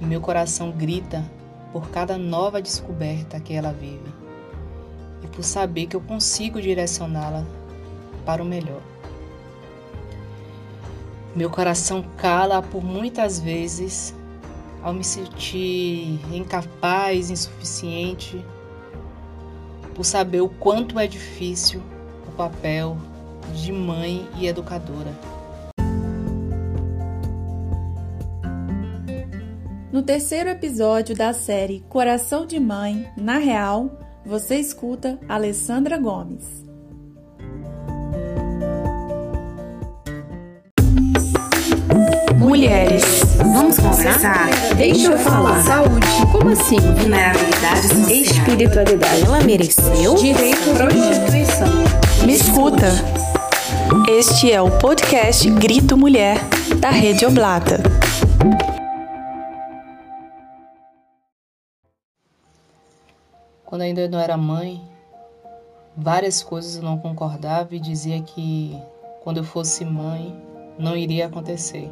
e meu coração grita por cada nova descoberta que ela vive e por saber que eu consigo direcioná-la para o melhor. Meu coração cala por muitas vezes ao me sentir incapaz, insuficiente, por saber o quanto é difícil o papel de mãe e educadora. No terceiro episódio da série Coração de Mãe, na Real, você escuta Alessandra Gomes. Mulheres, vamos conversar? Deixa eu falar. Saúde. Como assim? Vulnerabilidade social. Espiritualidade. Ela mereceu? Direito à prostituição. Me escuta. Este é o podcast Grito Mulher, da Rede Oblata. Quando ainda não era mãe, várias coisas eu não concordava e dizia que quando eu fosse mãe não iria acontecer.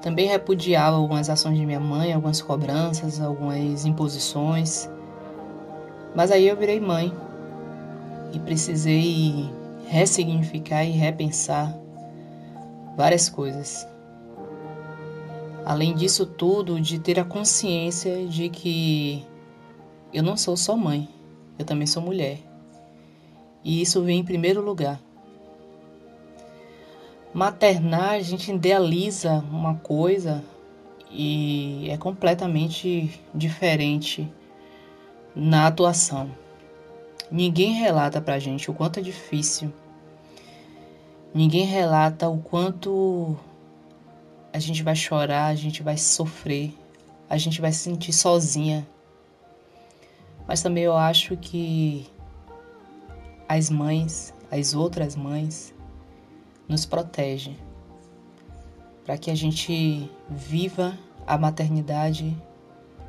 Também repudiava algumas ações de minha mãe, algumas cobranças, algumas imposições. Mas aí eu virei mãe e precisei ressignificar e repensar várias coisas. Além disso tudo, de ter a consciência de que eu não sou só mãe, eu também sou mulher. E isso vem em primeiro lugar. Maternar, a gente idealiza uma coisa e é completamente diferente na atuação. Ninguém relata pra gente o quanto é difícil. Ninguém relata o quanto a gente vai chorar, a gente vai sofrer, a gente vai se sentir sozinha. Mas também eu acho que as mães, as outras mães, nos protege, para que a gente viva a maternidade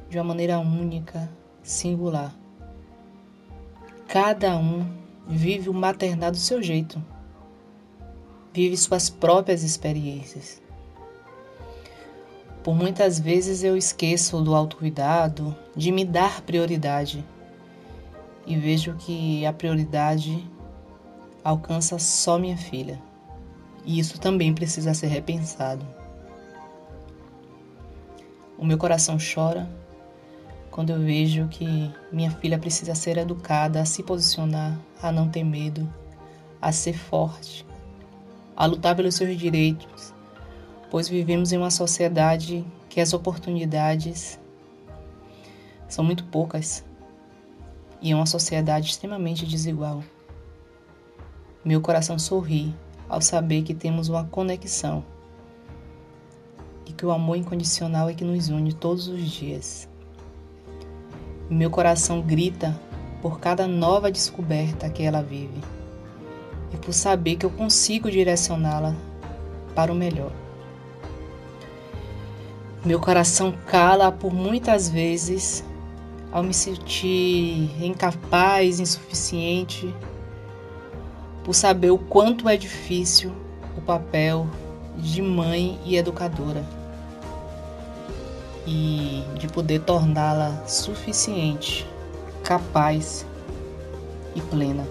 de uma maneira única, singular. Cada um vive o maternar do seu jeito, vive suas próprias experiências. Por muitas vezes eu esqueço do autocuidado, de me dar prioridade e vejo que a prioridade alcança só minha filha. E isso também precisa ser repensado. O meu coração chora quando eu vejo que minha filha precisa ser educada a se posicionar, a não ter medo, a ser forte, a lutar pelos seus direitos, pois vivemos em uma sociedade que as oportunidades são muito poucas e é uma sociedade extremamente desigual. Meu coração sorri ao saber que temos uma conexão e que o amor incondicional é que nos une todos os dias. Meu coração grita por cada nova descoberta que ela vive e por saber que eu consigo direcioná-la para o melhor. Meu coração cala por muitas vezes ao me sentir incapaz, insuficiente por saber o quanto é difícil o papel de mãe e educadora e de poder torná-la suficiente, capaz e plena.